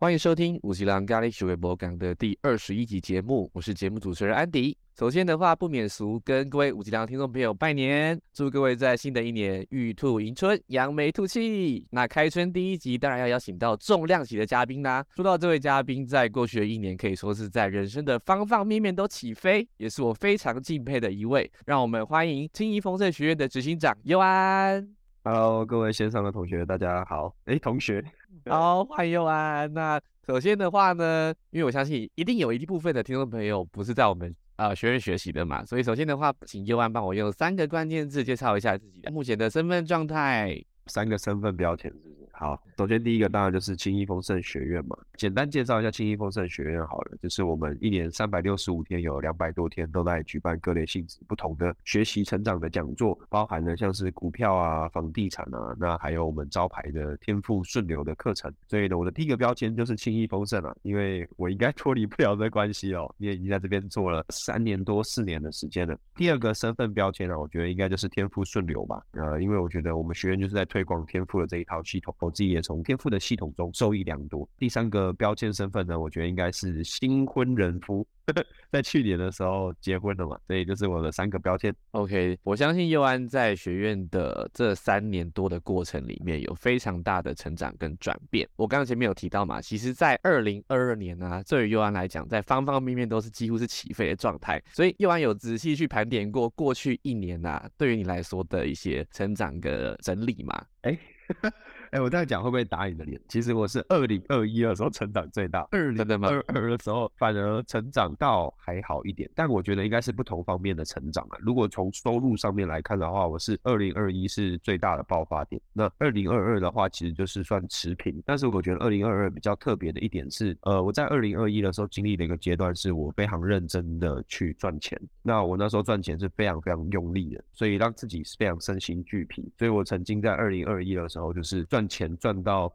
欢迎收听五七郎咖喱学微博港的第二十一集节目，我是节目主持人安迪。首先的话，不免俗，跟各位五七郎听众朋友拜年，祝各位在新的一年玉兔迎春，扬眉吐气。那开春第一集当然要邀请到重量级的嘉宾啦。说到这位嘉宾，在过去的一年可以说是在人生的方方面面都起飞，也是我非常敬佩的一位。让我们欢迎青衣丰盛学院的执行长尤安。Hello，各位线上的同学，大家好。哎，同学。好，欢迎又安。那首先的话呢，因为我相信一定有一部分的听众朋友不是在我们呃学院学习的嘛，所以首先的话，请佑安帮我用三个关键字介绍一下自己的目前的身份状态。三个身份标签。好，首先第一个当然就是青衣丰盛学院嘛。简单介绍一下青衣丰盛学院好了，就是我们一年三百六十五天，有两百多天都在举办各类性质不同的学习成长的讲座，包含了像是股票啊、房地产啊，那还有我们招牌的天赋顺流的课程。所以呢，我的第一个标签就是青衣丰盛啊，因为我应该脱离不了这关系哦，因为已经在这边做了三年多四年的时间了。第二个身份标签呢，我觉得应该就是天赋顺流吧。呃，因为我觉得我们学院就是在推广天赋的这一套系统，我自己也从天赋。的系统中受益良多。第三个标签身份呢，我觉得应该是新婚人夫，在去年的时候结婚了嘛，所以就是我的三个标签。OK，我相信佑安在学院的这三年多的过程里面有非常大的成长跟转变。我刚刚前面有提到嘛，其实，在二零二二年呢，对于佑安来讲，在方方面面都是几乎是起飞的状态。所以佑安有仔细去盘点过过去一年呐，对于你来说的一些成长的整理吗？哎。哎，我这样讲会不会打你的脸？其实我是二零二一的时候成长最大，二零二二的时候反而成长到还好一点。但我觉得应该是不同方面的成长啊。如果从收入上面来看的话，我是二零二一是最大的爆发点。那二零二二的话，其实就是算持平。但是我觉得二零二二比较特别的一点是，呃，我在二零二一的时候经历的一个阶段，是我非常认真的去赚钱。那我那时候赚钱是非常非常用力的，所以让自己是非常身心俱疲。所以我曾经在二零二一的时候就是赚。赚钱赚到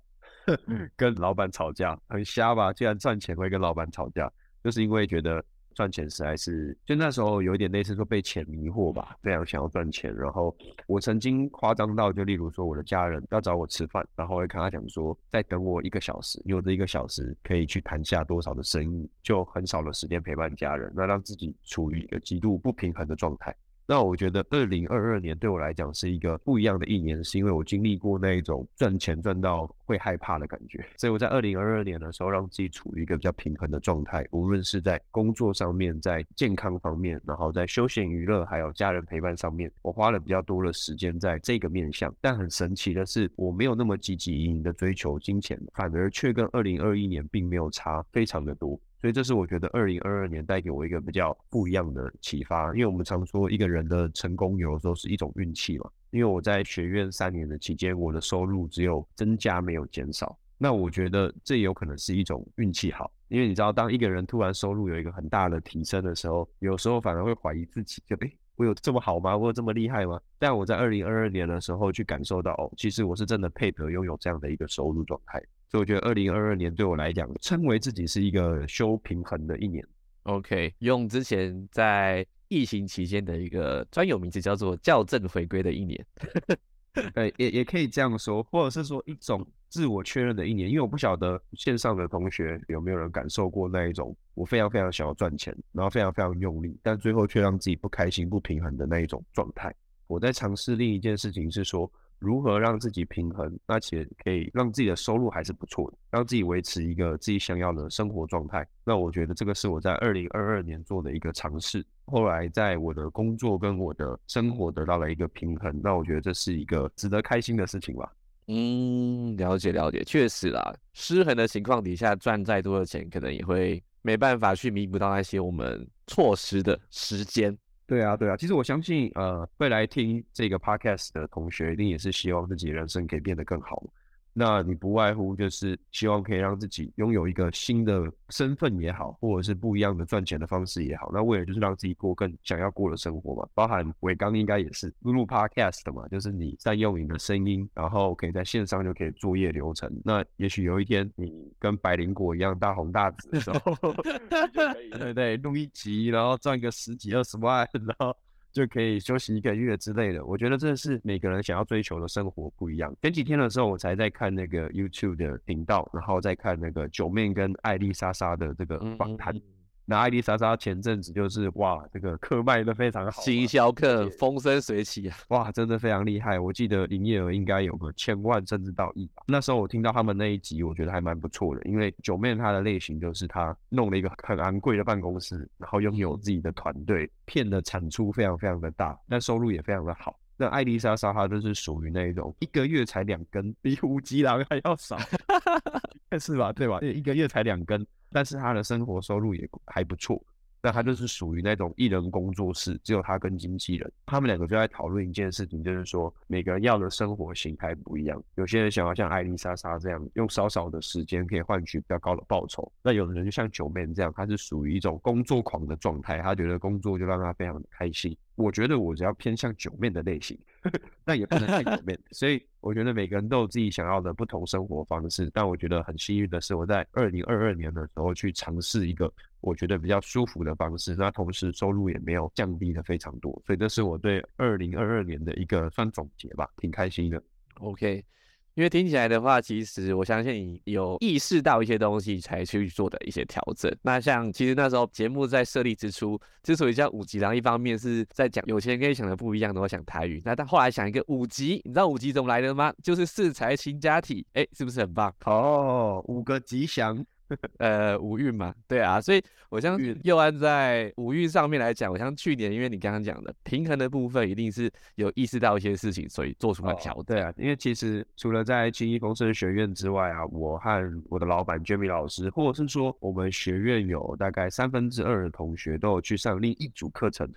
跟老板吵架，很瞎吧？既然赚钱会跟老板吵架，就是因为觉得赚钱实在是，就那时候有一点类似说被钱迷惑吧，非常想要赚钱。然后我曾经夸张到，就例如说我的家人要找我吃饭，然后会跟他讲说，再等我一个小时，有这一个小时可以去谈下多少的生意，就很少的时间陪伴家人，那让自己处于一个极度不平衡的状态。那我觉得二零二二年对我来讲是一个不一样的一年，是因为我经历过那一种赚钱赚到会害怕的感觉，所以我在二零二二年的时候让自己处于一个比较平衡的状态，无论是在工作上面，在健康方面，然后在休闲娱乐还有家人陪伴上面，我花了比较多的时间在这个面向。但很神奇的是，我没有那么积极营营的追求金钱，反而却跟二零二一年并没有差非常的多。所以这是我觉得二零二二年带给我一个比较不一样的启发，因为我们常说一个人的成功有的时候是一种运气嘛。因为我在学院三年的期间，我的收入只有增加没有减少，那我觉得这有可能是一种运气好。因为你知道，当一个人突然收入有一个很大的提升的时候，有时候反而会怀疑自己，就诶，我有这么好吗？我有这么厉害吗？但我在二零二二年的时候去感受到，哦，其实我是真的配得拥有这样的一个收入状态。所以我觉得二零二二年对我来讲，称为自己是一个修平衡的一年。OK，用之前在疫情期间的一个专有名词叫做校正回归的一年。对，也也可以这样说，或者是说一种自我确认的一年。因为我不晓得线上的同学有没有人感受过那一种，我非常非常想要赚钱，然后非常非常用力，但最后却让自己不开心、不平衡的那一种状态。我在尝试另一件事情是说。如何让自己平衡？那且可以让自己的收入还是不错的，让自己维持一个自己想要的生活状态。那我觉得这个是我在二零二二年做的一个尝试。后来在我的工作跟我的生活得到了一个平衡，那我觉得这是一个值得开心的事情吧。嗯，了解了解，确实啦，失衡的情况底下赚再多的钱，可能也会没办法去弥补到那些我们错失的时间。对啊，对啊，其实我相信，呃，会来听这个 podcast 的同学，一定也是希望自己人生可以变得更好。那你不外乎就是希望可以让自己拥有一个新的身份也好，或者是不一样的赚钱的方式也好，那为了就是让自己过更想要过的生活嘛。包含伟刚应该也是录 podcast 的嘛，就是你善用你的声音，然后可以在线上就可以作业流程。那也许有一天你跟百灵果一样大红大紫的时候，对对，录一集然后赚个十几二十万，然后。就可以休息一个月之类的。我觉得这是每个人想要追求的生活不一样。前几天的时候，我才在看那个 YouTube 的频道，然后再看那个九妹跟艾丽莎莎的这个访谈。那艾丽莎莎前阵子就是哇，这个课卖的非常好，行销课风生水起啊，哇，真的非常厉害。我记得营业额应该有个千万甚至到亿吧。那时候我听到他们那一集，我觉得还蛮不错的，因为九妹她的类型就是她弄了一个很昂贵的办公室，然后拥有自己的团队，片的产出非常非常的大，但收入也非常的好。那艾丽莎莎她就是属于那一种一个月才两根，比五吉郎还要少，是吧？对吧？一个月才两根。但是他的生活收入也还不错，那他就是属于那种艺人工作室，只有他跟经纪人，他们两个就在讨论一件事情，就是说每个人要的生活形态不一样。有些人想要像艾丽莎莎这样，用少少的时间可以换取比较高的报酬；那有的人就像九妹这样，他是属于一种工作狂的状态，他觉得工作就让他非常的开心。我觉得我只要偏向九面的类型，但也不能太九面，所以我觉得每个人都有自己想要的不同生活方式。但我觉得很幸运的是，我在二零二二年的时候去尝试一个我觉得比较舒服的方式，那同时收入也没有降低的非常多，所以这是我对二零二二年的一个算总结吧，挺开心的。OK。因为听起来的话，其实我相信你有意识到一些东西才去做的一些调整。那像其实那时候节目在设立之初，之所以叫五级，然后一方面是在讲有钱人跟你想的不一样的，我想台语。那但后来想一个五级，你知道五级怎么来的吗？就是四财星家体，哎，是不是很棒？哦，五个吉祥。呃，五运嘛，对啊，所以我相信又按在五运上面来讲，我像去年，因为你刚刚讲的平衡的部分，一定是有意识到一些事情，所以做出了调整。对啊，因为其实除了在青衣风声学院之外啊，我和我的老板 Jamie 老师，或者是说我们学院有大概三分之二的同学都有去上另一组课程。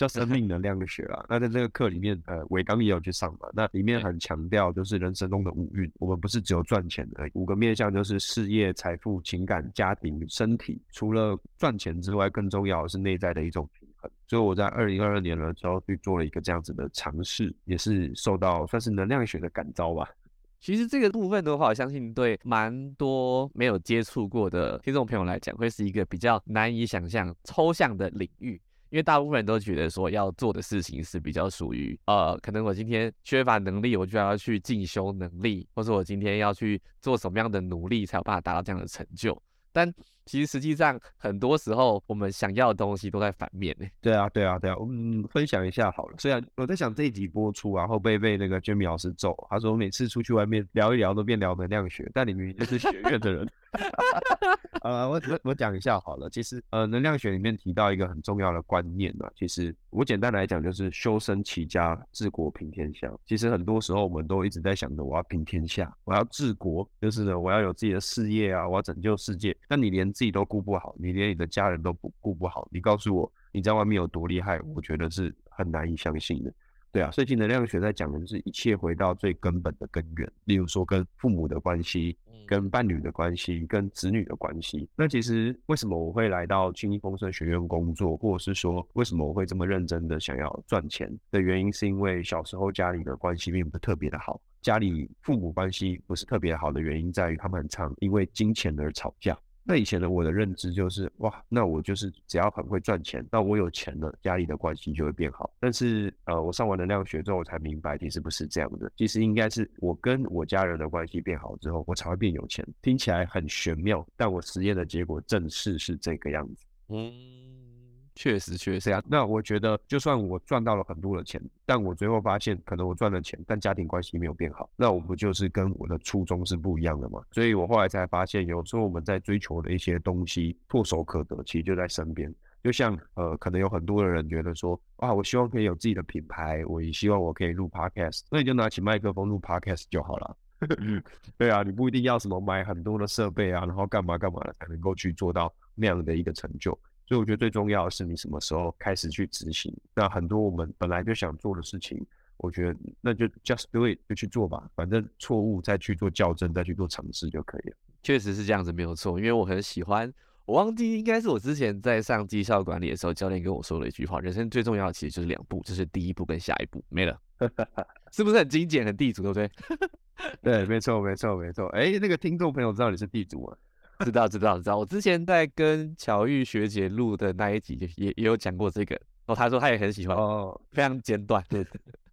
叫生命能量学啊，那在这个课里面，呃，伟刚也有去上嘛。那里面很强调就是人生中的五运，我们不是只有赚钱的五个面向，就是事业、财富、情感、家庭、身体。除了赚钱之外，更重要的是内在的一种平衡。所以我在二零二二年的时候去做了一个这样子的尝试，也是受到算是能量学的感召吧。其实这个部分的话，我相信对蛮多没有接触过的听众朋友来讲，会是一个比较难以想象、抽象的领域。因为大部分人都觉得说要做的事情是比较属于呃，可能我今天缺乏能力，我就要去进修能力，或者我今天要去做什么样的努力才有办法达到这样的成就。但其实实际上很多时候我们想要的东西都在反面呢。对啊，对啊，对啊。嗯，分享一下好了。虽然我在想这一集播出啊，会不会被那个 Jamie 老师揍？他说每次出去外面聊一聊都变聊能量学，但你明明就是学院的人。呃，我我我讲一下好了。其实，呃，能量学里面提到一个很重要的观念呢。其实我简单来讲，就是修身齐家治国平天下。其实很多时候我们都一直在想着，我要平天下，我要治国，就是呢，我要有自己的事业啊，我要拯救世界。但你连自己都顾不好，你连你的家人都不顾不好，你告诉我你在外面有多厉害？我觉得是很难以相信的。对啊，所以能量学在讲的就是一切回到最根本的根源，例如说跟父母的关系。跟伴侣的关系，跟子女的关系。那其实为什么我会来到青衣丰盛学院工作，或者是说为什么我会这么认真的想要赚钱的原因，是因为小时候家里的关系并不是特别的好，家里父母关系不是特别好的原因在于他们常因为金钱而吵架。那以前的我的认知就是，哇，那我就是只要很会赚钱，那我有钱了，家里的关系就会变好。但是，呃，我上完能量学之后，我才明白，其实不是这样的。其实应该是我跟我家人的关系变好之后，我才会变有钱。听起来很玄妙，但我实验的结果正是是这个样子。嗯。确实，确实啊。那我觉得，就算我赚到了很多的钱，但我最后发现，可能我赚了钱，但家庭关系没有变好，那我不就是跟我的初衷是不一样的吗？所以我后来才发现，有时候我们在追求的一些东西唾手可得，其实就在身边。就像呃，可能有很多的人觉得说，啊，我希望可以有自己的品牌，我也希望我可以录 podcast，那你就拿起麦克风录 podcast 就好了。对啊，你不一定要什么买很多的设备啊，然后干嘛干嘛的才能够去做到那样的一个成就。所以我觉得最重要的是你什么时候开始去执行。那很多我们本来就想做的事情，我觉得那就 just do it 就去做吧，反正错误再去做校正，再去做尝试就可以了。确实是这样子，没有错。因为我很喜欢，我忘记应该是我之前在上绩效管理的时候，教练跟我说了一句话：人生最重要的其实就是两步，就是第一步跟下一步，没了，是不是很精简、很地主，对不对？对，没错，没错，没错。哎，那个听众朋友知道你是地主吗？知道知道知道，我之前在跟巧玉学姐录的那一集，也也有讲过这个。哦，她说她也很喜欢哦，非常简短。对，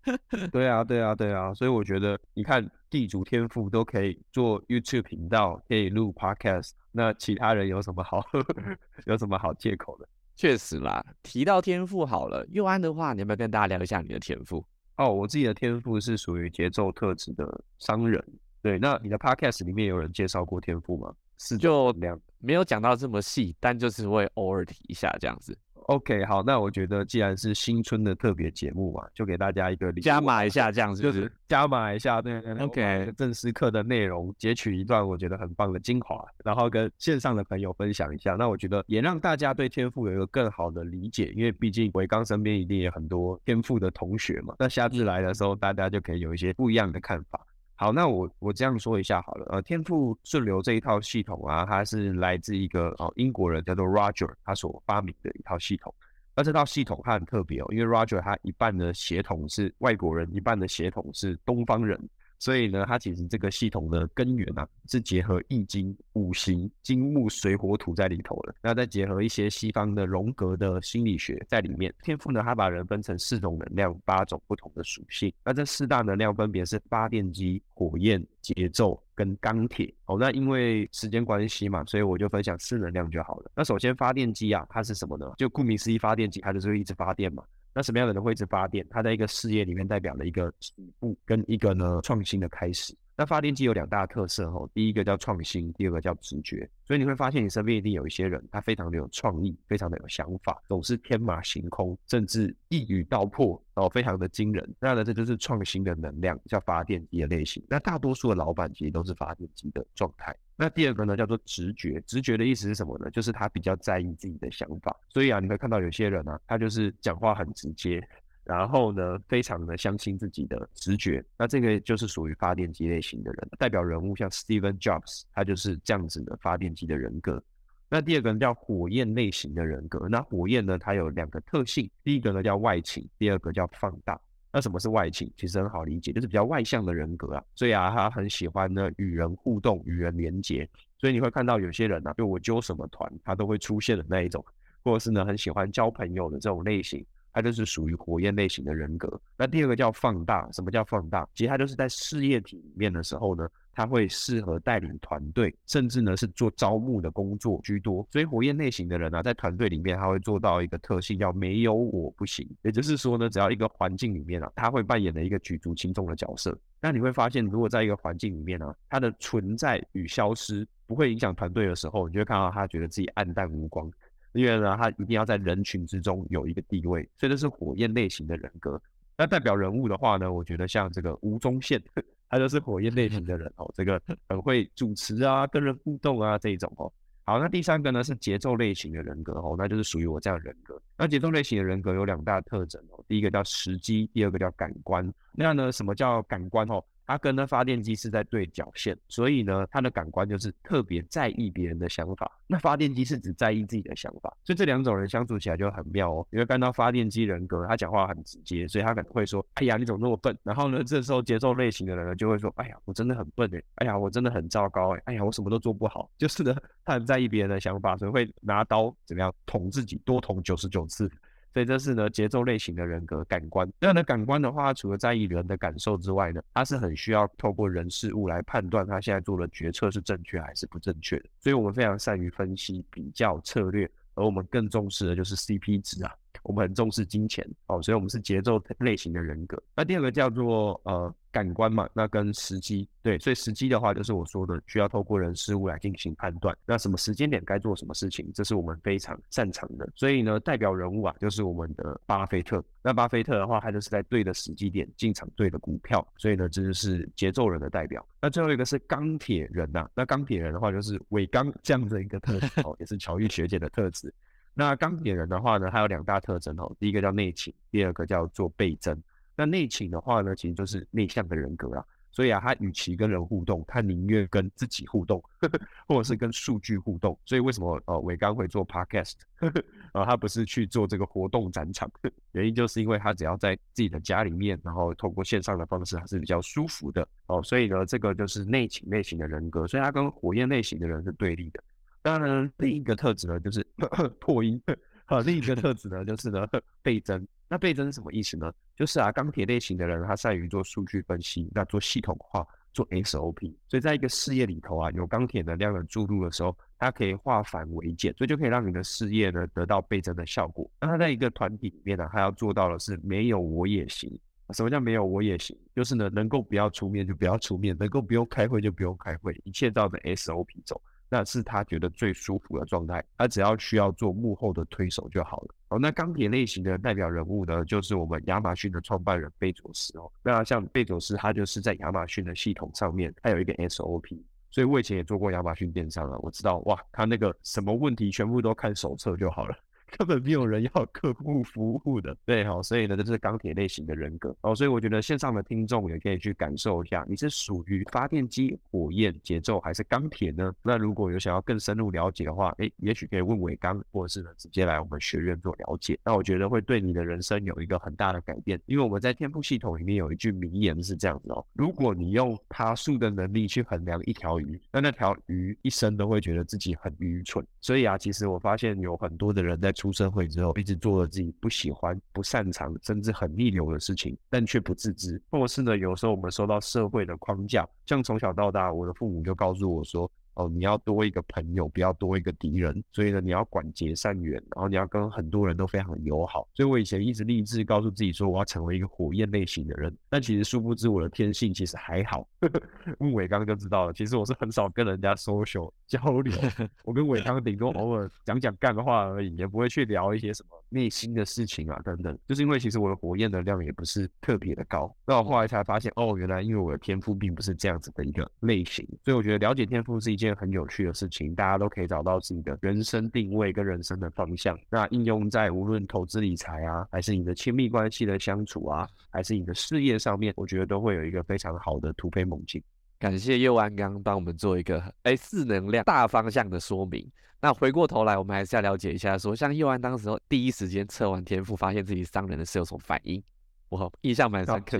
对啊，对啊，对啊。所以我觉得，你看地主天赋都可以做 YouTube 频道，可以录 Podcast，那其他人有什么好 有什么好借口的？确实啦，提到天赋好了，佑安的话，你要不要跟大家聊一下你的天赋？哦，我自己的天赋是属于节奏特质的商人。对，那你的 podcast 里面有人介绍过天赋吗？是就两没有讲到这么细，但就是会偶尔提一下这样子。OK，好，那我觉得既然是新春的特别节目嘛，就给大家一个加码一下这样子，就是加码一下，对对对。OK，正式课的内容截取一段我觉得很棒的精华，然后跟线上的朋友分享一下。那我觉得也让大家对天赋有一个更好的理解，因为毕竟维刚身边一定有很多天赋的同学嘛。那下次来的时候，大家就可以有一些不一样的看法。好，那我我这样说一下好了，呃，天赋顺流这一套系统啊，它是来自一个哦英国人叫做 Roger，他所发明的一套系统。那这套系统它很特别哦，因为 Roger 他一半的血统是外国人，一半的血统是东方人。所以呢，它其实这个系统的根源啊，是结合易经、五行、金木水火土在里头的。那再结合一些西方的荣格的心理学在里面。天赋呢，它把人分成四种能量，八种不同的属性。那这四大能量分别是发电机、火焰、节奏跟钢铁。哦，那因为时间关系嘛，所以我就分享四能量就好了。那首先发电机啊，它是什么呢？就顾名思义，发电机它就是一直发电嘛。那什么样的人会一直发电？他在一个事业里面代表了一个起步跟一个呢创新的开始。那发电机有两大特色哈，第一个叫创新，第二个叫直觉。所以你会发现你身边一定有一些人，他非常的有创意，非常的有想法，总是天马行空，甚至一语道破，哦，非常的惊人。那呢，这就是创新的能量，叫发电机的类型。那大多数的老板其实都是发电机的状态。那第二个呢，叫做直觉。直觉的意思是什么呢？就是他比较在意自己的想法。所以啊，你会看到有些人呢，他就是讲话很直接。然后呢，非常的相信自己的直觉，那这个就是属于发电机类型的人，代表人物像 Steven Jobs，他就是这样子的发电机的人格。那第二个叫火焰类型的人格，那火焰呢，它有两个特性，第一个呢叫外倾，第二个叫放大。那什么是外倾？其实很好理解，就是比较外向的人格啊，所以啊，他很喜欢呢与人互动、与人连接。所以你会看到有些人呢，就我揪什么团，他都会出现的那一种，或者是呢很喜欢交朋友的这种类型。它就是属于火焰类型的人格。那第二个叫放大，什么叫放大？其实它就是在事业体里面的时候呢，它会适合带领团队，甚至呢是做招募的工作居多。所以火焰类型的人呢，在团队里面他会做到一个特性，叫没有我不行。也就是说呢，只要一个环境里面啊，他会扮演的一个举足轻重的角色。那你会发现，如果在一个环境里面呢，他的存在与消失不会影响团队的时候，你就会看到他觉得自己暗淡无光。因为呢，他一定要在人群之中有一个地位，所以这是火焰类型的人格。那代表人物的话呢，我觉得像这个吴宗宪，他就是火焰类型的人哦，这个很会主持啊，跟人互动啊这一种哦。好，那第三个呢是节奏类型的人格哦，那就是属于我这样人格。那节奏类型的人格有两大特征哦，第一个叫时机，第二个叫感官。那呢，什么叫感官哦？它跟呢发电机是在对角线，所以呢，它的感官就是特别在意别人的想法。那发电机是只在意自己的想法，所以这两种人相处起来就很妙哦。你会看到发电机人格，他讲话很直接，所以他可能会说：“哎呀，你怎么那么笨？”然后呢，这时候节奏类型的人呢就会说：“哎呀，我真的很笨哎，哎呀，我真的很糟糕哎，哎呀，我什么都做不好。”就是呢，他很在意别人的想法，所以会拿刀怎么样捅自己，多捅九十九次。所以这是呢节奏类型的人格感官。这样的感官的话，除了在意人的感受之外呢，它是很需要透过人事物来判断他现在做的决策是正确还是不正确的。所以我们非常善于分析、比较策略，而我们更重视的就是 CP 值啊。我们很重视金钱哦，所以我们是节奏类型的人格。那第二个叫做呃感官嘛，那跟时机对，所以时机的话就是我说的需要透过人事物来进行判断。那什么时间点该做什么事情，这是我们非常擅长的。所以呢，代表人物啊就是我们的巴菲特。那巴菲特的话，他就是在对的时机点进场对的股票，所以呢，这就是节奏人的代表。那最后一个是钢铁人呐，那钢铁人的话就是伟刚这样的一个特质 哦，也是乔玉学姐的特质。那钢铁人的话呢，它有两大特征哦，第一个叫内倾，第二个叫做倍增。那内倾的话呢，其实就是内向的人格啊，所以啊，他与其跟人互动，他宁愿跟自己互动呵呵，或者是跟数据互动。所以为什么呃伟刚会做 podcast 啊？他不是去做这个活动展场，原因就是因为他只要在自己的家里面，然后透过线上的方式，还是比较舒服的哦。所以呢，这个就是内倾类型的人格，所以他跟火焰类型的人是对立的。当然，另一个特质呢，就是 破音。好，另一个特质呢，就是呢倍增。那倍增是什么意思呢？就是啊，钢铁类型的人，他善于做数据分析，那做系统化，做 SOP。所以在一个事业里头啊，有钢铁能量的注入的时候，它可以化繁为简，所以就可以让你的事业呢得到倍增的效果。那他在一个团体里面呢，他要做到的是没有我也行。什么叫没有我也行？就是呢，能够不要出面就不要出面，能够不用开会就不用开会，一切照着 SOP 走。那是他觉得最舒服的状态，他只要需要做幕后的推手就好了。哦，那钢铁类型的代表人物呢，就是我们亚马逊的创办人贝佐斯哦。那像贝佐斯，他就是在亚马逊的系统上面，他有一个 SOP，所以我以前也做过亚马逊电商啊，我知道哇，他那个什么问题全部都看手册就好了。根本没有人要客户服务的，对哈，所以呢，这是钢铁类型的人格哦，所以我觉得线上的听众也可以去感受一下，你是属于发电机、火焰、节奏还是钢铁呢？那如果有想要更深入了解的话，哎，也许可以问伟刚，或者是呢直接来我们学院做了解。那我觉得会对你的人生有一个很大的改变，因为我们在天赋系统里面有一句名言是这样子哦：如果你用爬树的能力去衡量一条鱼，那那条鱼一生都会觉得自己很愚蠢。所以啊，其实我发现有很多的人在出社会之后，一直做了自己不喜欢、不擅长，甚至很逆流的事情，但却不自知。或是呢，有时候我们受到社会的框架，像从小到大，我的父母就告诉我说。哦，你要多一个朋友，不要多一个敌人。所以呢，你要广结善缘，然后你要跟很多人都非常友好。所以我以前一直立志告诉自己说，我要成为一个火焰类型的人。但其实殊不知我的天性其实还好。问伟刚就知道了，其实我是很少跟人家 social 交流。我跟伟刚顶多偶尔讲讲干话而已，也不会去聊一些什么内心的事情啊等等。就是因为其实我的火焰能量也不是特别的高。那我后来才发现，哦，原来因为我的天赋并不是这样子的一个类型。所以我觉得了解天赋是一件。件很有趣的事情，大家都可以找到自己的人生定位跟人生的方向。那应用在无论投资理财啊，还是你的亲密关系的相处啊，还是你的事业上面，我觉得都会有一个非常好的突飞猛进。感谢佑安刚帮我们做一个哎四能量大方向的说明。那回过头来，我们还是要了解一下，说像佑安当时候第一时间测完天赋，发现自己伤人的是有什么反应？我印象蛮深刻，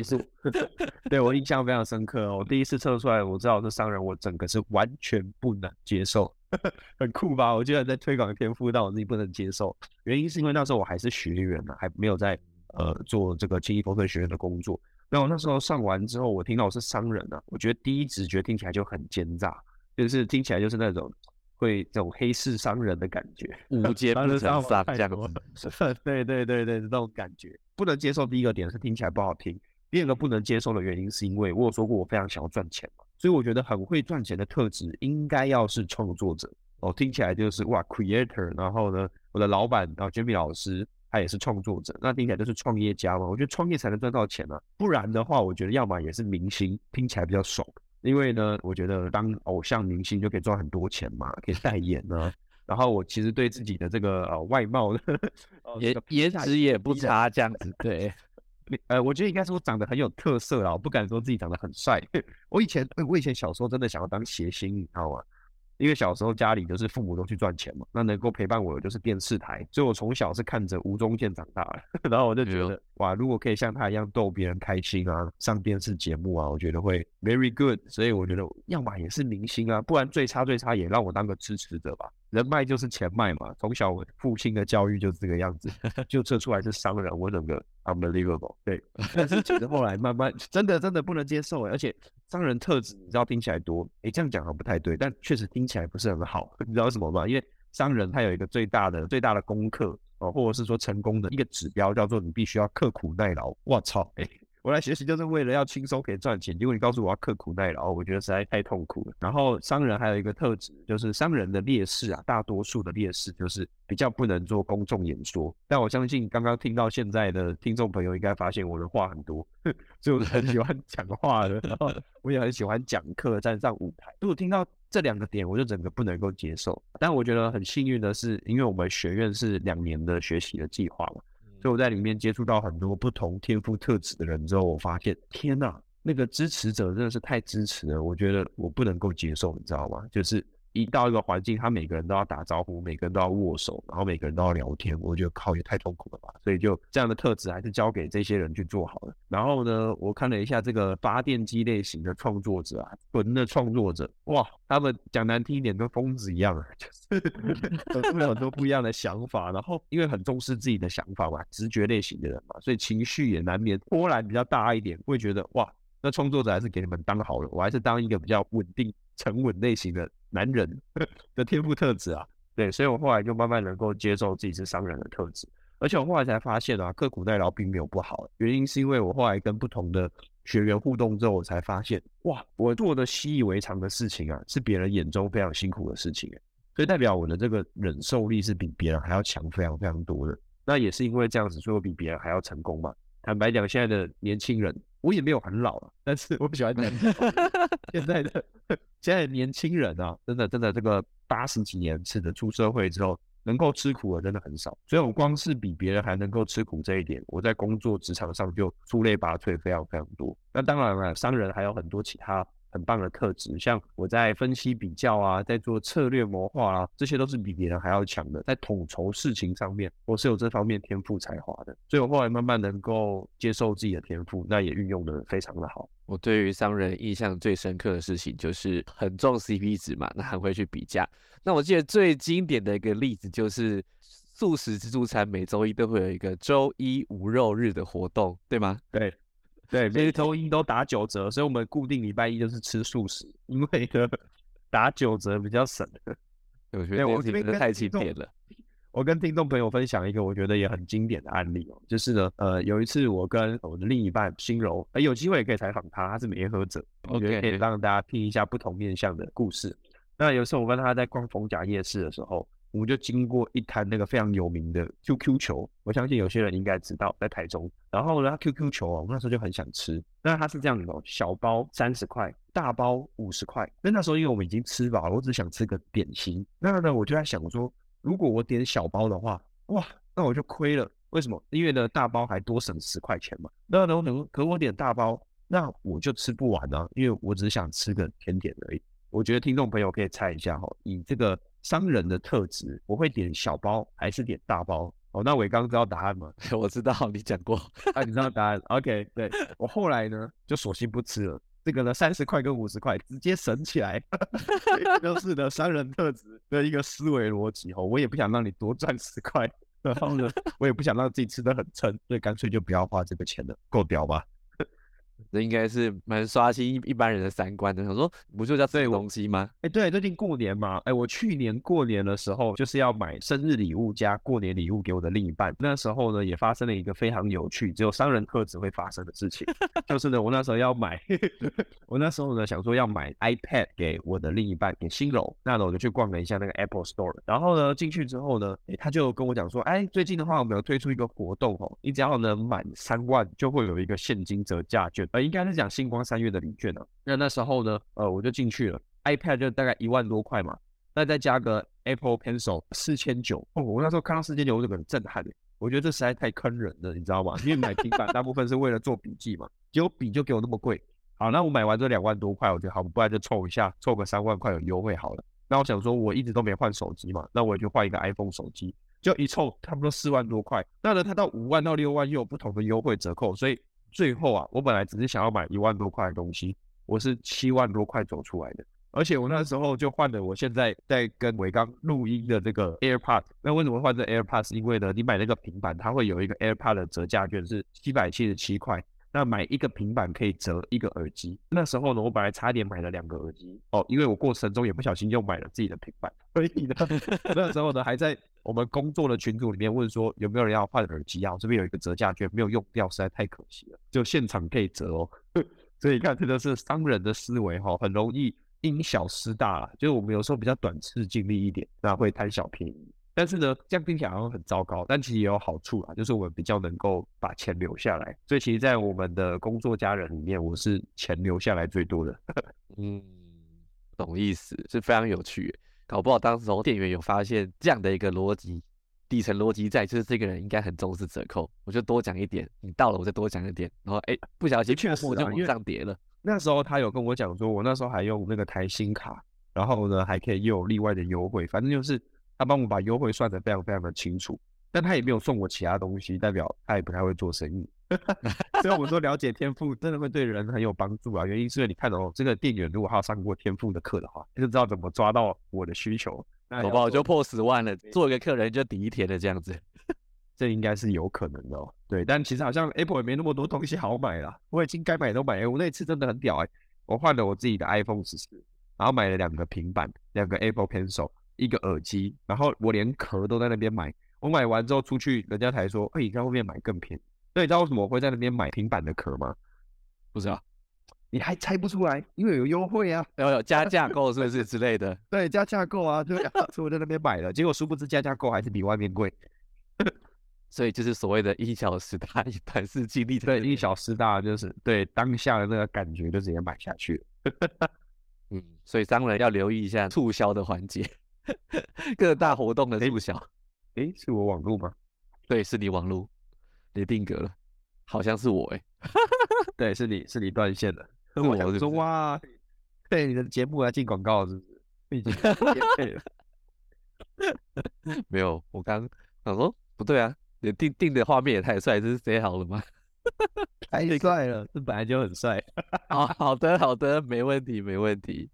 对我印象非常深刻。我第一次测出来，我知道是商人，我整个是完全不能接受，很酷吧？我居然在推广天赋，但我自己不能接受。原因是因为那时候我还是学员呢，还没有在呃做这个轻易丰盛学院的工作。那我那时候上完之后，我听到我是商人呢，我觉得第一直觉听起来就很奸诈，就是听起来就是那种。会这种黑市商人的感觉，无奸不成商这样子，对对对对，那种感觉不能接受。第一个点是听起来不好听，第二个不能接受的原因是因为我有说过我非常想要赚钱嘛，所以我觉得很会赚钱的特质应该要是创作者哦，听起来就是哇，creator。然后呢，我的老板然后，Jamie 老师他也是创作者，那听起来就是创业家嘛。我觉得创业才能赚到钱啊，不然的话，我觉得要么也是明星，听起来比较爽。因为呢，我觉得当偶像明星就可以赚很多钱嘛，可以代言呢。然后我其实对自己的这个呃外貌的颜颜值也不差，这样子对。呃，我觉得应该是我长得很有特色啦，我不敢说自己长得很帅。我以前我以前小时候真的想要当谐星，你知道吗？因为小时候家里就是父母都去赚钱嘛，那能够陪伴我的就是电视台，所以我从小是看着吴宗宪长大的，然后我就觉得哇，如果可以像他一样逗别人开心啊，上电视节目啊，我觉得会 very good，所以我觉得要么也是明星啊，不然最差最差也让我当个支持者吧。人脉就是钱脉嘛，从小父亲的教育就是这个样子，就测出来是商人，我整个 unbelievable。对，但是其实后来慢慢真的真的不能接受，而且商人特质你知道听起来多，哎这样讲好像不太对，但确实听起来不是很好，你知道为什么吗？因为商人他有一个最大的最大的功课哦，或者是说成功的一个指标叫做你必须要刻苦耐劳。我操，哎。我来学习就是为了要轻松可以赚钱，结果你告诉我要刻苦耐劳，我觉得实在太痛苦了。然后商人还有一个特质，就是商人的劣势啊，大多数的劣势就是比较不能做公众演说。但我相信刚刚听到现在的听众朋友应该发现我的话很多，所以我很喜欢讲话的，然后我也很喜欢讲课站上舞台。如果听到这两个点，我就整个不能够接受。但我觉得很幸运的是，因为我们学院是两年的学习的计划嘛。所以我在里面接触到很多不同天赋特质的人之后，我发现天哪，那个支持者真的是太支持了，我觉得我不能够接受，你知道吗？就是一到一个环境，他每个人都要打招呼，每个人都要握手，然后每个人都要聊天，我觉得靠也太痛苦了吧。所以就这样的特质还是交给这些人去做好了。然后呢，我看了一下这个发电机类型的创作者啊，纯的创作者，哇，他们讲难听一点跟疯子一样啊，就是 有很多不一样的想法。然后因为很重视自己的想法嘛，直觉类型的人嘛，所以情绪也难免波澜比较大一点，会觉得哇，那创作者还是给你们当好了，我还是当一个比较稳定、沉稳类型的男人的天赋特质啊。对，所以我后来就慢慢能够接受自己是商人的特质。而且我后来才发现啊，刻苦耐劳并没有不好。原因是因为我后来跟不同的学员互动之后，我才发现，哇，我做的习以为常的事情啊，是别人眼中非常辛苦的事情。所以代表我的这个忍受力是比别人还要强非常非常多的。那也是因为这样子，所以我比别人还要成功嘛。坦白讲，现在的年轻人，我也没有很老了，但是我不喜欢现在的现在的年轻人啊，真的真的这个八十几年次的出社会之后。能够吃苦的真的很少，所以我光是比别人还能够吃苦这一点，我在工作职场上就出类拔萃非常非常多。那当然了，商人还有很多其他很棒的特质，像我在分析比较啊，在做策略谋划啊，这些都是比别人还要强的。在统筹事情上面，我是有这方面天赋才华的，所以我后来慢慢能够接受自己的天赋，那也运用的非常的好。我对于商人印象最深刻的事情就是很重 CP 值嘛，那还会去比价。那我记得最经典的一个例子就是素食自助餐每周一都会有一个周一无肉日的活动，对吗？对，对，每周一都打九折，所以我们固定礼拜一就是吃素食，因为呢打九折比较省。我觉得我这边太经典了。我跟听众朋友分享一个我觉得也很经典的案例哦，就是呢，呃，有一次我跟我的另一半心柔，呃，有机会也可以采访他，他是媒合者，我觉得可以让大家听一下不同面向的故事。那有时候我跟他在逛逢甲夜市的时候，我们就经过一摊那个非常有名的 QQ 球，我相信有些人应该知道，在台中。然后呢，QQ 球啊，我那时候就很想吃。那它是这样的，小包三十块，大包五十块。那那时候因为我们已经吃饱了，我只想吃个点心。那呢，我就在想说，如果我点小包的话，哇，那我就亏了。为什么？因为呢，大包还多省十块钱嘛。那呢，可可我点大包，那我就吃不完啊，因为我只想吃个甜点而已。我觉得听众朋友可以猜一下哈，以这个商人的特质，我会点小包还是点大包？哦，那伟刚知道答案吗？我知道，你讲过 啊，你知道答案。OK，对 我后来呢就索性不吃了。这个呢，三十块跟五十块直接省起来，都是的商人特质的一个思维逻辑哦。我也不想让你多赚十块，然后呢，我也不想让自己吃的很撑，所以干脆就不要花这个钱了，够屌吧？这应该是蛮刷新一一般人的三观的。想说，不就叫这种东西吗？哎，对，最近过年嘛，哎，我去年过年的时候就是要买生日礼物加过年礼物给我的另一半。那时候呢，也发生了一个非常有趣，只有商人特质会发生的事情，就是呢，我那时候要买，我那时候呢想说要买 iPad 给我的另一半，给新柔。那呢，我就去逛了一下那个 Apple Store，然后呢进去之后呢，哎，他就跟我讲说，哎，最近的话我们有推出一个活动哦，你只要呢满三万就会有一个现金折价券。呃应该是讲星光三月的礼券呢。那那时候呢，呃，我就进去了，iPad 就大概一万多块嘛，那再加个 Apple Pencil 四千九。哦，我那时候看到四千九，我就很震撼。我觉得这实在太坑人了，你知道吗？因为买平板大部分是为了做笔记嘛，结果笔就给我那么贵。好，那我买完这两万多块，我觉得好，不然就凑一下，凑个三万块有优惠好了。那我想说，我一直都没换手机嘛，那我也就换一个 iPhone 手机，就一凑差不多四万多块。那呢，它到五万到六万又有不同的优惠折扣，所以。最后啊，我本来只是想要买一万多块的东西，我是七万多块走出来的。而且我那时候就换了我现在在跟伟刚录音的这个 AirPod。那为什么换这 AirPod？因为呢，你买那个平板，它会有一个 AirPod 的折价券，是七百七十七块。那买一个平板可以折一个耳机。那时候呢，我本来差点买了两个耳机哦，因为我过程中也不小心又买了自己的平板。所以呢，那时候呢，还在我们工作的群组里面问说有没有人要换耳机啊？我这边有一个折价券没有用掉，实在太可惜了，就现场可以折哦。所以你看，这个是商人的思维哈，很容易因小失大，就是我们有时候比较短视、尽力一点，那会贪小便宜。但是呢，这样听起来好像很糟糕，但其实也有好处啊，就是我们比较能够把钱留下来。所以其实，在我们的工作家人里面，我是钱留下来最多的。嗯，懂意思，是非常有趣。搞不好当时候店员有发现这样的一个逻辑，底层逻辑在，就是这个人应该很重视折扣，我就多讲一点，你到了我再多讲一点，然后哎，不小心确实就往上叠了。那时候他有跟我讲说，我那时候还用那个台新卡。然后呢还可以又有另外的优惠，反正就是他帮我把优惠算得非常非常的清楚。但他也没有送我其他东西，代表他也不太会做生意。所以我们说了解天赋真的会对人很有帮助啊。原因是因为你看哦，这个店员如果他有上过天赋的课的话，就知道怎么抓到我的需求。好不好？就破十万了，做一个客人就抵一天的这样子，这应该是有可能的。哦对，但其实好像 Apple 也没那么多东西好买了。我已经该买都买了。我那次真的很屌哎，我换了我自己的 iPhone 十四，然后买了两个平板，两个 Apple Pencil，一个耳机，然后我连壳都在那边买。我买完之后出去，人家才说，哎，你在外面买更便宜。那你知道为什么我会在那边买平板的壳吗？不知道，你还猜不出来？因为有优惠啊，有有加价购是不是 之类的？对，加价购啊，对啊，所以我在那边买了。结果殊不知加价购还是比外面贵，所以就是所谓的因小失大一盘是经历对，因小失大就是对当下的那个感觉就直接买下去了。嗯，所以商人要留意一下促销的环节，各大活动的促销。哎，是我网路吗？对，是你网路，你定格了，好像是我哎，对，是你是你断线了。我说哇，对你的节目要进广告是不是？已经配了。没有，我刚想说不对啊，你定定的画面也太帅，这是谁好了吗？太帅了，这本来就很帅。好好的好的，没问题没问题。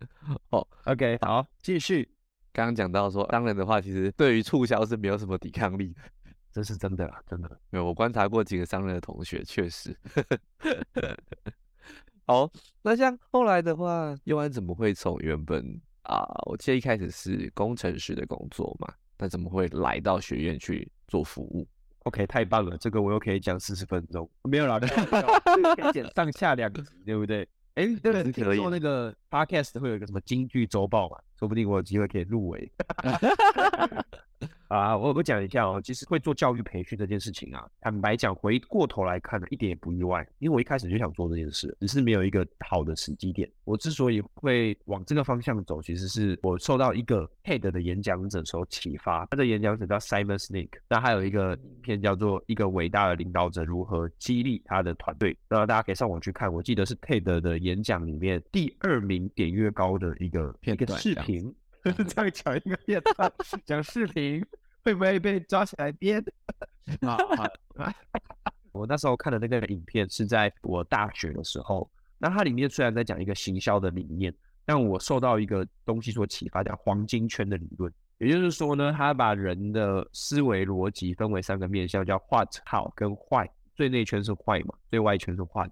哦，OK，好，继续。刚刚讲到说，商人的话其实对于促销是没有什么抵抗力的，这是真的啦，真的。没有，我观察过几个商人的同学，确实。好，那像后来的话，佑安怎么会从原本啊，我记得一开始是工程师的工作嘛，那怎么会来到学院去做服务？OK，太棒了，这个我又可以讲四十分钟，没有啦，可以剪上下两集，对不对？哎，对了，听说那个 Podcast 会有一个什么京剧周报嘛？说不定我有机会可以入围。啊，我我讲一下哦，其实会做教育培训这件事情啊，坦白讲，回过头来看呢，一点也不意外，因为我一开始就想做这件事，只是没有一个好的时机点。我之所以会往这个方向走，其实是我受到一个 TED 的演讲者所启发，他的演讲者叫 Simon Sinek，那还有一个影片叫做《一个伟大的领导者如何激励他的团队》，那大家可以上网去看，我记得是 TED 的演讲里面第二名点阅高的一个片段视频。这样讲一个片段，讲视频会不会被抓起来编？啊 啊！我那时候看的那个影片是在我大学的时候，那它里面虽然在讲一个行销的理念，但我受到一个东西所启发，叫黄金圈的理论。也就是说呢，他把人的思维逻辑分为三个面向，叫 what、how 跟 why。最内圈是 why 嘛，最外圈是 what。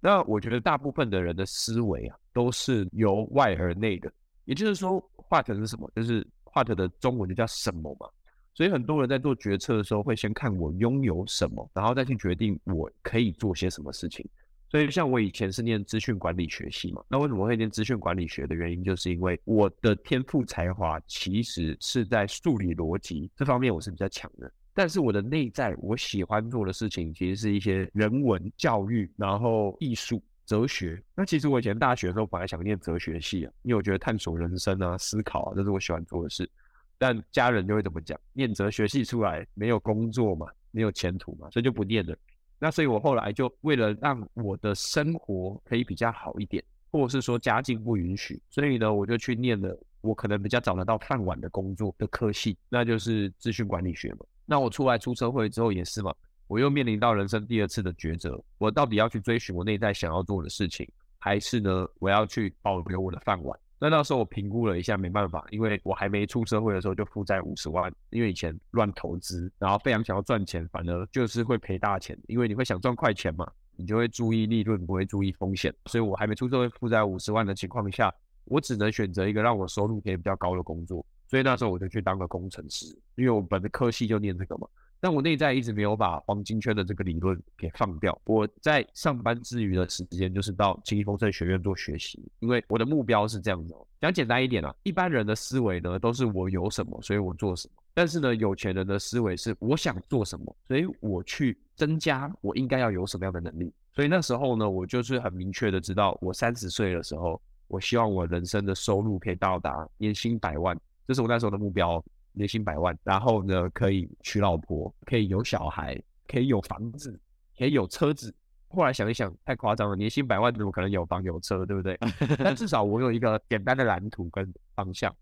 那我觉得大部分的人的思维啊，都是由外而内的。也就是说，what 是什么？就是 what 的中文就叫什么嘛。所以很多人在做决策的时候，会先看我拥有什么，然后再去决定我可以做些什么事情。所以像我以前是念资讯管理学系嘛，那为什么会念资讯管理学的原因，就是因为我的天赋才华其实是在数理逻辑这方面我是比较强的，但是我的内在我喜欢做的事情，其实是一些人文教育，然后艺术。哲学，那其实我以前大学的时候本来想念哲学系啊，因为我觉得探索人生啊、思考啊，这是我喜欢做的事。但家人就会怎么讲？念哲学系出来没有工作嘛，没有前途嘛，所以就不念了。那所以我后来就为了让我的生活可以比较好一点，或者是说家境不允许，所以呢，我就去念了我可能比较找得到饭碗的工作的科系，那就是资讯管理学嘛。那我出来出社会之后也是嘛。我又面临到人生第二次的抉择，我到底要去追寻我内在想要做的事情，还是呢，我要去保留我的饭碗？那那时候我评估了一下，没办法，因为我还没出社会的时候就负债五十万，因为以前乱投资，然后非常想要赚钱，反而就是会赔大钱，因为你会想赚快钱嘛，你就会注意利润，不会注意风险，所以我还没出社会负债五十万的情况下，我只能选择一个让我收入可以比较高的工作，所以那时候我就去当个工程师，因为我本的科系就念这个嘛。但我内在一直没有把黄金圈的这个理论给放掉。我在上班之余的时间，就是到清益丰盛学院做学习，因为我的目标是这样的。讲简单一点啊，一般人的思维呢，都是我有什么，所以我做什么。但是呢，有钱人的思维是我想做什么，所以我去增加我应该要有什么样的能力。所以那时候呢，我就是很明确的知道，我三十岁的时候，我希望我人生的收入可以到达年薪百万，这是我那时候的目标。年薪百万，然后呢，可以娶老婆，可以有小孩，可以有房子，可以有车子，后来想一想，太夸张了，年薪百万怎么可能有房有车，对不对？但至少我有一个简单的蓝图跟方向。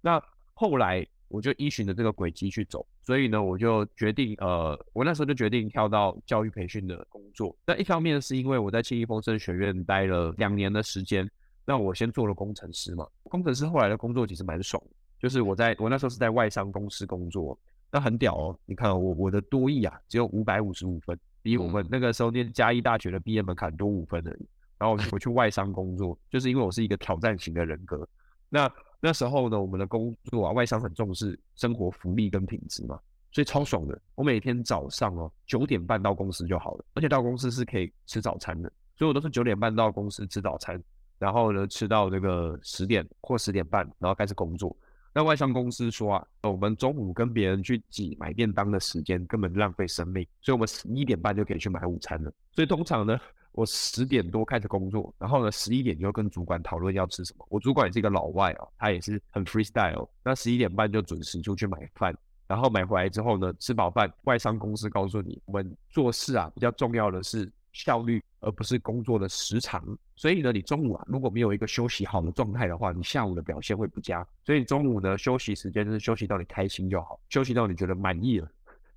那后来我就依循着这个轨迹去走，所以呢，我就决定，呃，我那时候就决定跳到教育培训的工作。那一方面是因为我在庆益丰盛学院待了两年的时间，那我先做了工程师嘛，工程师后来的工作其实蛮爽，就是我在我那时候是在外商公司工作。那很屌哦！你看我我的多益啊，只有五百五十五分，比我们那个时候念嘉义大学的毕业门槛多五分而已。然后我去外商工作，就是因为我是一个挑战型的人格。那那时候呢，我们的工作啊，外商很重视生活福利跟品质嘛，所以超爽的。我每天早上哦九点半到公司就好了，而且到公司是可以吃早餐的，所以我都是九点半到公司吃早餐，然后呢吃到这个十点或十点半，然后开始工作。那外商公司说啊，我们中午跟别人去挤买便当的时间根本浪费生命，所以我们十一点半就可以去买午餐了。所以通常呢，我十点多开始工作，然后呢十一点就跟主管讨论要吃什么。我主管也是一个老外哦，他也是很 freestyle。那十一点半就准时出去买饭，然后买回来之后呢，吃饱饭，外商公司告诉你，我们做事啊比较重要的是。效率，而不是工作的时长。所以呢，你中午啊，如果没有一个休息好的状态的话，你下午的表现会不佳。所以中午呢，休息时间就是休息到你开心就好，休息到你觉得满意了，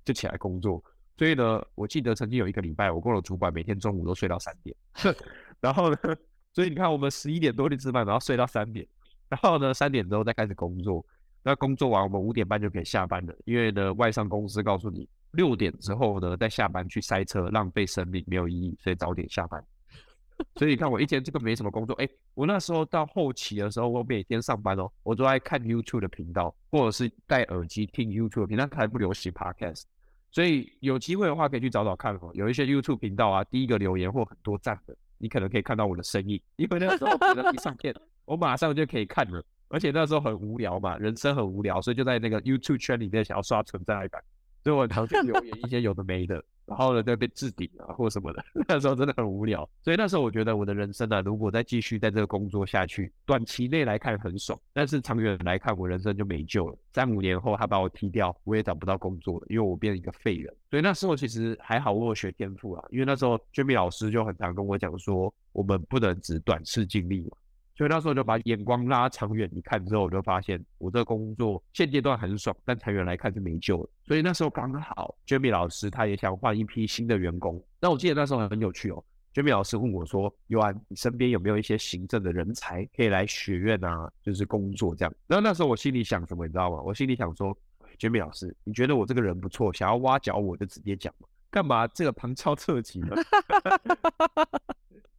就起来工作。所以呢，我记得曾经有一个礼拜，我跟我主管每天中午都睡到三点。然后呢，所以你看，我们十一点多去吃饭，然后睡到三点，然后呢，三点之后再开始工作。那工作完，我们五点半就可以下班了，因为呢，外商公司告诉你。六点之后呢，再下班去塞车，浪费生命没有意义，所以早点下班。所以你看，我一天这个没什么工作。哎，我那时候到后期的时候，我每天上班哦，我都在看 YouTube 的频道，或者是戴耳机听 YouTube 频道，还不流行 Podcast。所以有机会的话，可以去找找看哦。有一些 YouTube 频道啊，第一个留言或很多赞的，你可能可以看到我的身影。因为那时候我一上片，我马上就可以看了。而且那时候很无聊嘛，人生很无聊，所以就在那个 YouTube 圈里面想要刷存在感。所以我常常留言一些有的没的，然后呢就被置顶啊或什么的，那时候真的很无聊。所以那时候我觉得我的人生呢，如果再继续在这个工作下去，短期内来看很爽，但是长远来看我人生就没救了。三五年后他把我踢掉，我也找不到工作了，因为我变成一个废人。所以那时候其实还好，我有学天赋啊，因为那时候 Jimmy 老师就很常跟我讲说，我们不能只短视尽力嘛。所以那时候就把眼光拉长远一看之后，我就发现我这个工作现阶段很爽，但长远来看是没救了。所以那时候刚好 Jamie 老师他也想换一批新的员工。那我记得那时候很有趣哦，Jamie 老师问我说：“尤安，你身边有没有一些行政的人才可以来学院啊？就是工作这样。”然后那时候我心里想什么，你知道吗？我心里想说：“Jamie 老师，你觉得我这个人不错，想要挖角我就直接讲嘛，干嘛这个旁敲侧击呢？”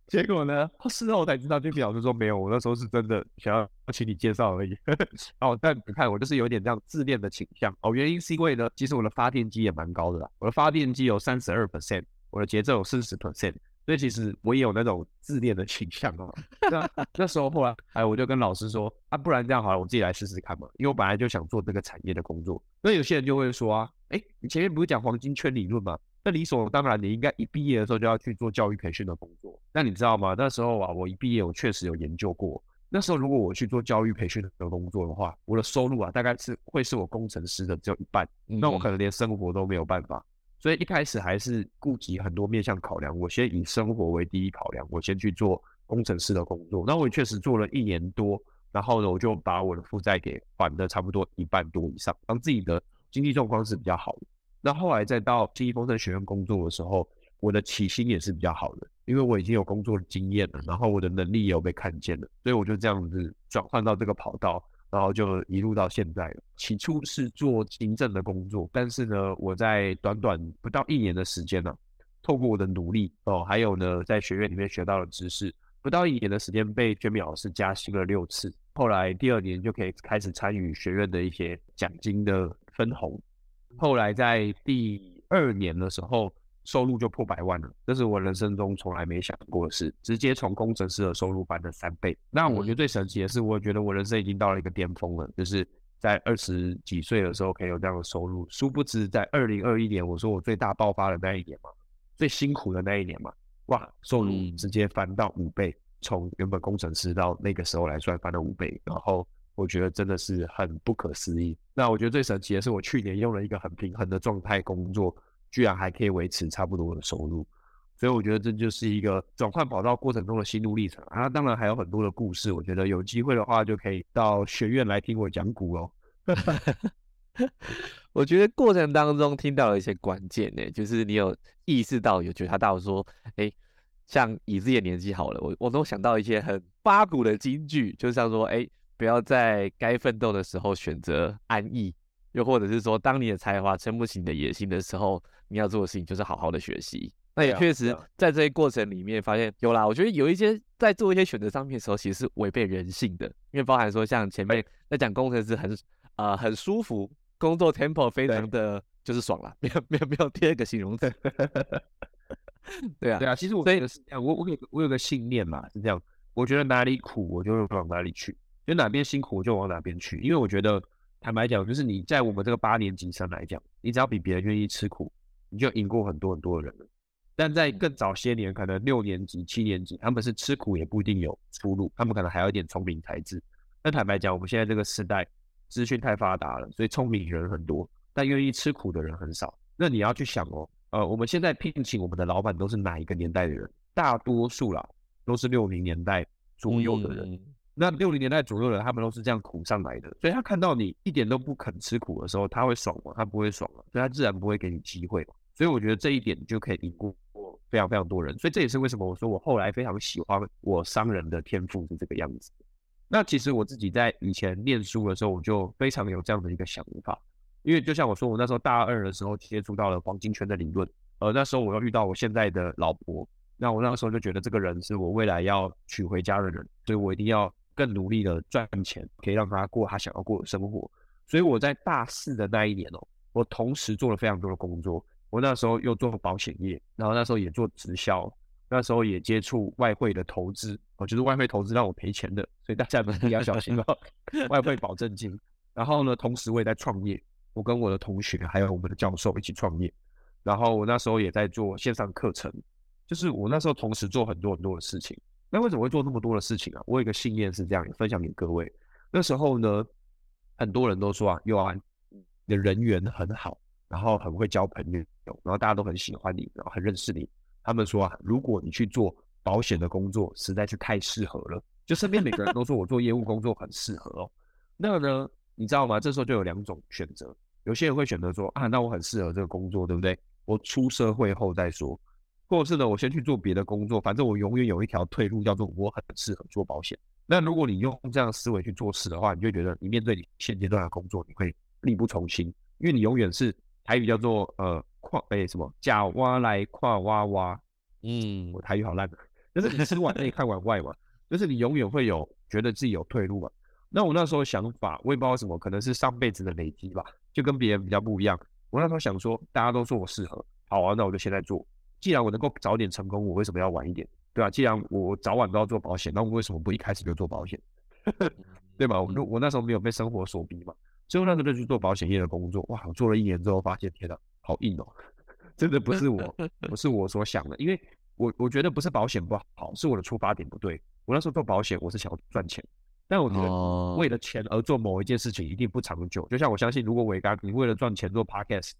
结果呢？事后才知道，就表示说没有，我那时候是真的想要请你介绍而已。哦，但你看我就是有点这样自恋的倾向哦。原因是因为呢，其实我的发电机也蛮高的啦，我的发电机有三十二 percent，我的节奏有四十 percent，所以其实我也有那种自恋的倾向哦。那那时候后来，哎，我就跟老师说啊，不然这样好了，我自己来试试看嘛，因为我本来就想做这个产业的工作。那有些人就会说啊，哎，你前面不是讲黄金圈理论吗？那理所当然，你应该一毕业的时候就要去做教育培训的工作。那你知道吗？那时候啊，我一毕业，我确实有研究过。那时候如果我去做教育培训的工作的话，我的收入啊，大概是会是我工程师的只有一半。那我可能连生活都没有办法。所以一开始还是顾及很多面向考量，我先以生活为第一考量，我先去做工程师的工作。那我也确实做了一年多，然后呢，我就把我的负债给还的差不多一半多以上，让自己的经济状况是比较好的。那后来再到记忆丰盛学院工作的时候，我的起薪也是比较好的，因为我已经有工作的经验了，然后我的能力也有被看见了，所以我就这样子转换到这个跑道，然后就一路到现在。起初是做行政的工作，但是呢，我在短短不到一年的时间呢，透过我的努力哦，还有呢，在学院里面学到的知识，不到一年的时间被娟米老师加薪了六次，后来第二年就可以开始参与学院的一些奖金的分红。后来在第二年的时候，收入就破百万了，这是我人生中从来没想过的事，直接从工程师的收入翻了三倍。那我觉得最神奇的是，我觉得我人生已经到了一个巅峰了，就是在二十几岁的时候可以有这样的收入。殊不知，在二零二一年，我说我最大爆发的那一年嘛，最辛苦的那一年嘛，哇，收入直接翻到五倍，从原本工程师到那个时候来算翻了五倍，然后。我觉得真的是很不可思议。那我觉得最神奇的是，我去年用了一个很平衡的状态工作，居然还可以维持差不多的收入。所以我觉得这就是一个转换跑道过程中的心路历程啊。当然还有很多的故事，我觉得有机会的话就可以到学院来听我讲股哦。我觉得过程当中听到了一些关键呢，就是你有意识到、有觉察到说，哎，像以自己的年纪好了，我我都想到一些很八股的金句，就像说，哎，不要在该奋斗的时候选择安逸，又或者是说，当你的才华撑不起你的野心的时候，你要做的事情就是好好的学习。那也确实在这些过程里面发现有啦，我觉得有一些在做一些选择上面的时候，其实是违背人性的，因为包含说像前面在讲工程师很呃很舒服。工作 tempo 非常的就是爽了，没有没有没有第二个形容词。对啊，对啊，其实我觉得是这样，我我有我有个信念嘛，是这样，我觉得哪里苦我就往哪里去，就哪边辛苦我就往哪边去，因为我觉得坦白讲，就是你在我们这个八年级生来讲，你只要比别人愿意吃苦，你就赢过很多很多的人了。但在更早些年，可能六年级、七年级，他们是吃苦也不一定有出路，他们可能还有一点聪明才智。但坦白讲，我们现在这个时代。资讯太发达了，所以聪明人很多，但愿意吃苦的人很少。那你要去想哦，呃，我们现在聘请我们的老板都是哪一个年代的人？大多数啦，都是六零年代左右的人。那六零年代左右的人，他们都是这样苦上来的，所以他看到你一点都不肯吃苦的时候，他会爽吗？他不会爽了，所以他自然不会给你机会。所以我觉得这一点就可以赢过非常非常多人。所以这也是为什么我说我后来非常喜欢我商人的天赋是这个样子。那其实我自己在以前念书的时候，我就非常有这样的一个想法，因为就像我说，我那时候大二的时候接触到了黄金圈的理论，呃，那时候我又遇到我现在的老婆，那我那个时候就觉得这个人是我未来要娶回家的人，所以我一定要更努力的赚钱，可以让他过他想要过的生活。所以我在大四的那一年哦，我同时做了非常多的工作，我那时候又做保险业，然后那时候也做直销。那时候也接触外汇的投资，哦，就是外汇投资让我赔钱的，所以大家 们要小心哦。外汇保证金，然后呢，同时我也在创业，我跟我的同学还有我们的教授一起创业，然后我那时候也在做线上课程，就是我那时候同时做很多很多的事情。那为什么会做那么多的事情啊？我有一个信念是这样，分享给各位。那时候呢，很多人都说啊，佑安，你的人缘很好，然后很会交朋友，然后大家都很喜欢你，然后很认识你。他们说啊，如果你去做保险的工作，实在是太适合了。就身边每个人都说我做业务工作很适合哦。那呢，你知道吗？这时候就有两种选择。有些人会选择说啊，那我很适合这个工作，对不对？我出社会后再说，或者是呢，我先去做别的工作，反正我永远有一条退路，叫做我很适合做保险。那如果你用这样思维去做事的话，你就觉得你面对你现阶段的工作，你会力不从心，因为你永远是台语叫做呃。跨诶什么假蛙来跨蛙蛙，嗯，我台语好烂的，就是你吃碗内看碗外嘛，就是你永远会有觉得自己有退路嘛。那我那时候想法，我也不知道什么，可能是上辈子的累积吧，就跟别人比较不一样。我那时候想说，大家都说我适合，好啊，那我就现在做。既然我能够早点成功，我为什么要晚一点？对吧？既然我早晚都要做保险，那我为什么不一开始就做保险？对吧？我我那时候没有被生活所逼嘛，最后那时候就去做保险业的工作。哇，我做了一年之后，发现天呐！好硬哦，真的不是我，不是我所想的，因为我我觉得不是保险不好，是我的出发点不对。我那时候做保险，我是想要赚钱，但我觉得为了钱而做某一件事情一定不长久。就像我相信，如果伟刚你为了赚钱做 podcast，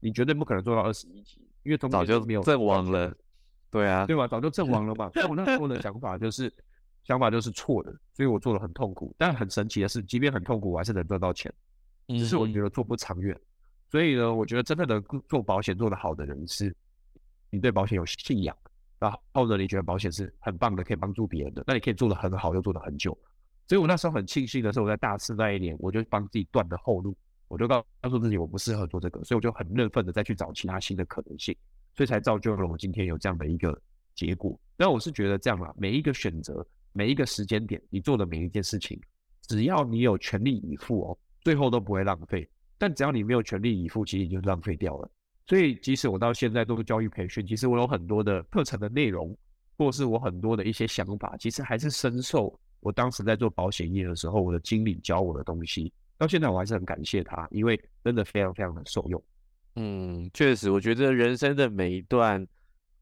你绝对不可能做到二十一集，因为早就没有阵亡了。对啊，对吧？早就阵亡了嘛。但我那时候的 想法就是想法就是错的，所以我做的很痛苦。但很神奇的是，即便很痛苦，我还是能赚到钱，只是我觉得做不长远。所以呢，我觉得真正的做保险做得好的人是，你对保险有信仰，然后呢，你觉得保险是很棒的，可以帮助别人的，那你可以做得很好，又做得很久。所以我那时候很庆幸的是，我在大四那一年，我就帮自己断了后路，我就告告诉自己我不适合做这个，所以我就很认份的再去找其他新的可能性，所以才造就了我今天有这样的一个结果。那我是觉得这样啊，每一个选择，每一个时间点，你做的每一件事情，只要你有全力以赴哦，最后都不会浪费。但只要你没有全力以赴，其实你就浪费掉了。所以，即使我到现在做教育培训，其实我有很多的课程的内容，或是我很多的一些想法，其实还是深受我当时在做保险业的时候，我的经理教我的东西。到现在我还是很感谢他，因为真的非常非常的受用。嗯，确实，我觉得人生的每一段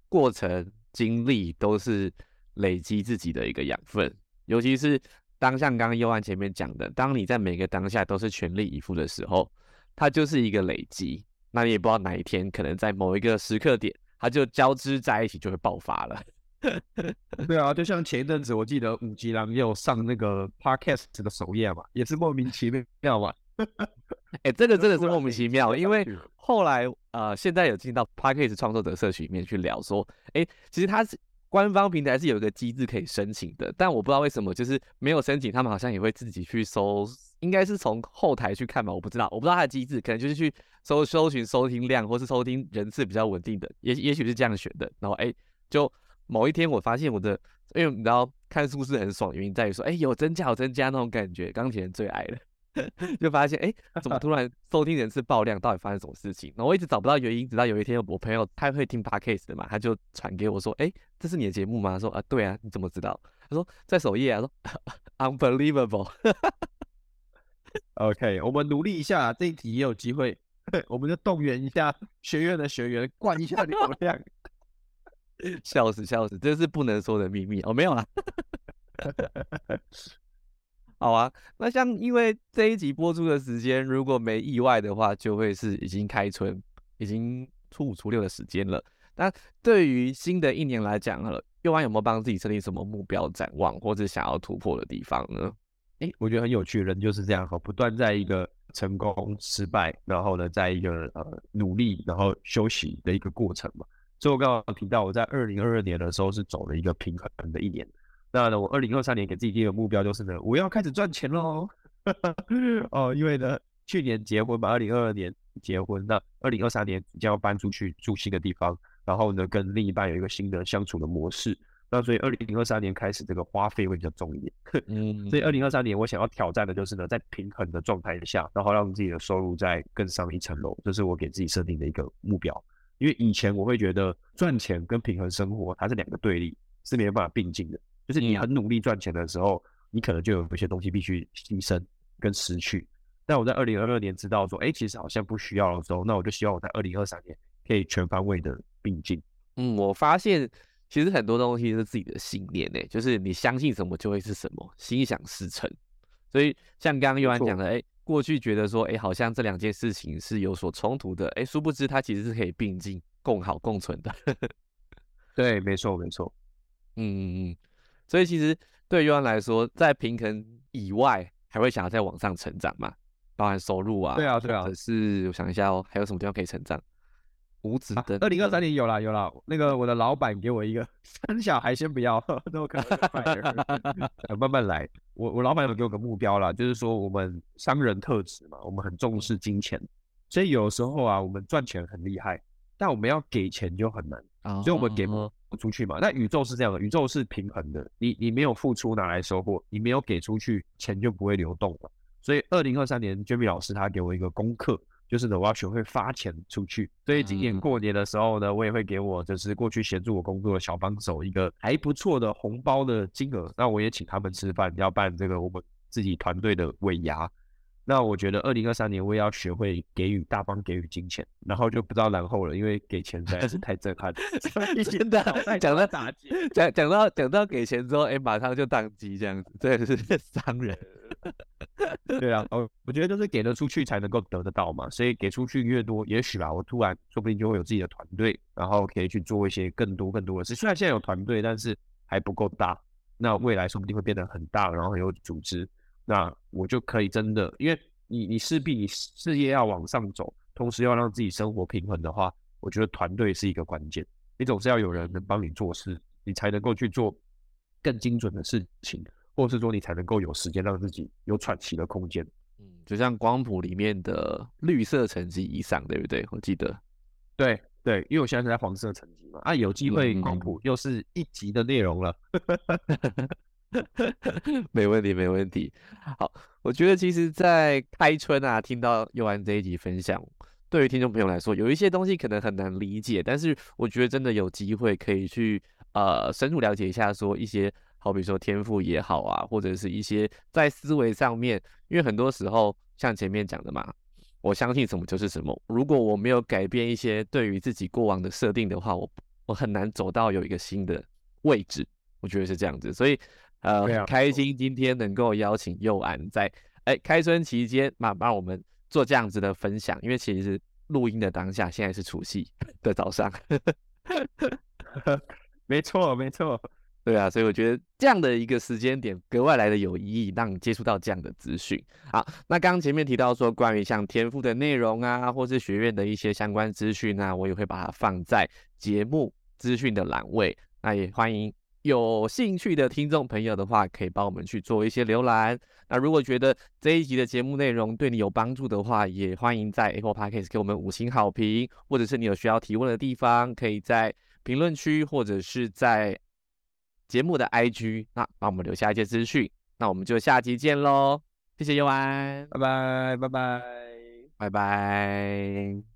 过程经历都是累积自己的一个养分，尤其是。当像刚刚优安前面讲的，当你在每个当下都是全力以赴的时候，它就是一个累积。那你也不知道哪一天可能在某一个时刻点，它就交织在一起，就会爆发了。对啊，就像前一阵子，我记得五吉郎也有上那个 podcast 的首页嘛，也是莫名其妙嘛。哎，这个 真的是莫名其妙，因为后来呃，现在有进到 podcast 创作者社群里面去聊说，哎，其实它是官方平台是有一个机制可以申请的，但我不知道为什么就是没有申请，他们好像也会自己去搜，应该是从后台去看吧，我不知道，我不知道它的机制，可能就是去搜搜寻收听量或是收听人次比较稳定的，也也许是这样选的，然后哎就。某一天，我发现我的，因为你知道看书是很爽，原因在于说，哎，有增加有增加那种感觉，钢铁人最爱了，就发现，哎，怎么突然收听人次爆量，到底发生什么事情？然后我一直找不到原因，直到有一天，我朋友他会听 podcast 的嘛，他就传给我说，哎，这是你的节目吗？说啊，对啊，你怎么知道？他说在首页啊，说 unbelievable。OK，我们努力一下，这一题也有机会，我们就动员一下学院的学员，灌一下流量。笑死笑死，这是不能说的秘密哦，没有啦。好啊，那像因为这一集播出的时间，如果没意外的话，就会是已经开春，已经初五初六的时间了。那对于新的一年来讲，了，右安有没有帮自己设定什么目标展望，或者想要突破的地方呢？哎，我觉得很有趣，人就是这样哈，不断在一个成功、失败，然后呢，在一个呃努力，然后休息的一个过程嘛。所以我刚刚提到，我在二零二二年的时候是走了一个平衡的一年。那呢，我二零二三年给自己定的目标就是呢，我要开始赚钱喽。哦，因为呢，去年结婚嘛，二零二二年结婚，那二零二三年将要搬出去住新的地方，然后呢，跟另一半有一个新的相处的模式。那所以二零二三年开始，这个花费会比较重一点。嗯，所以二零二三年我想要挑战的就是呢，在平衡的状态下，然后让自己的收入再更上一层楼，这是我给自己设定的一个目标。因为以前我会觉得赚钱跟平衡生活它是两个对立，是没有办法并进的。就是你很努力赚钱的时候，你可能就有一些东西必须牺牲跟失去。但我在二零二二年知道说，哎，其实好像不需要的时候，那我就希望我在二零二三年可以全方位的并进。嗯，我发现其实很多东西是自己的信念诶，就是你相信什么就会是什么，心想事成。所以像刚刚尤安讲的，哎。过去觉得说，哎，好像这两件事情是有所冲突的，哎，殊不知它其实是可以并进、共好、共存的。对，没错，没错。嗯嗯嗯。所以其实对于安来说，在平衡以外，还会想要再往上成长嘛？包含收入啊。对啊，对啊。可是我想一下哦，还有什么地方可以成长？五子的。二零二三年有了，有了。那个我的老板给我一个生小孩先不要，那我可能 慢慢来。我我老板有给我个目标啦，就是说我们商人特质嘛，我们很重视金钱，所以有时候啊，我们赚钱很厉害，但我们要给钱就很难啊，所以我们给不出去嘛。那宇宙是这样的，宇宙是平衡的，你你没有付出哪来收获？你没有给出去，钱就不会流动了。所以二零二三年，Jamie 老师他给我一个功课。就是呢，我要学会发钱出去。所以今年过年的时候呢，我也会给我就是过去协助我工作的小帮手一个还不错的红包的金额。那我也请他们吃饭，要办这个我们自己团队的尾牙。那我觉得二零二三年我也要学会给予大方给予金钱，然后就不知道然后了，因为给钱实在是太震撼了。真的 讲到打击，讲讲到讲到给钱之后，哎，马上就宕机这样子，这是伤人。对啊，哦，我觉得就是给得出去才能够得得到嘛，所以给出去越多，也许吧，我突然说不定就会有自己的团队，然后可以去做一些更多更多的事。虽然现在有团队，但是还不够大，那未来说不定会变得很大，然后很有组织。那我就可以真的，因为你你势必你事业要往上走，同时要让自己生活平衡的话，我觉得团队是一个关键。你总是要有人能帮你做事，你才能够去做更精准的事情，或是说你才能够有时间让自己有喘息的空间。嗯，就像光谱里面的绿色层级以上，对不对？我记得，对对，因为我现在是在黄色层级嘛，啊，有机会光谱又是一级的内容了。没问题，没问题。好，我觉得其实，在开春啊，听到佑安这一集分享，对于听众朋友来说，有一些东西可能很难理解，但是我觉得真的有机会可以去呃深入了解一下，说一些好比说天赋也好啊，或者是一些在思维上面，因为很多时候像前面讲的嘛，我相信什么就是什么。如果我没有改变一些对于自己过往的设定的话，我我很难走到有一个新的位置。我觉得是这样子，所以。呃，开心今天能够邀请佑安在哎开春期间嘛，帮我们做这样子的分享。因为其实录音的当下，现在是除夕的早上，没错，没错。对啊，所以我觉得这样的一个时间点格外来的有意义，让你接触到这样的资讯。好，那刚刚前面提到说关于像天赋的内容啊，或是学院的一些相关资讯啊，我也会把它放在节目资讯的栏位。那也欢迎有兴趣的听众朋友的话，可以帮我们去做一些浏览。那如果觉得这一集的节目内容对你有帮助的话，也欢迎在 Apple Podcast 给我们五星好评，或者是你有需要提问的地方，可以在评论区或者是在。节目的 IG，那帮我们留下一些资讯，那我们就下集见喽，谢谢尤安，拜拜拜拜拜拜。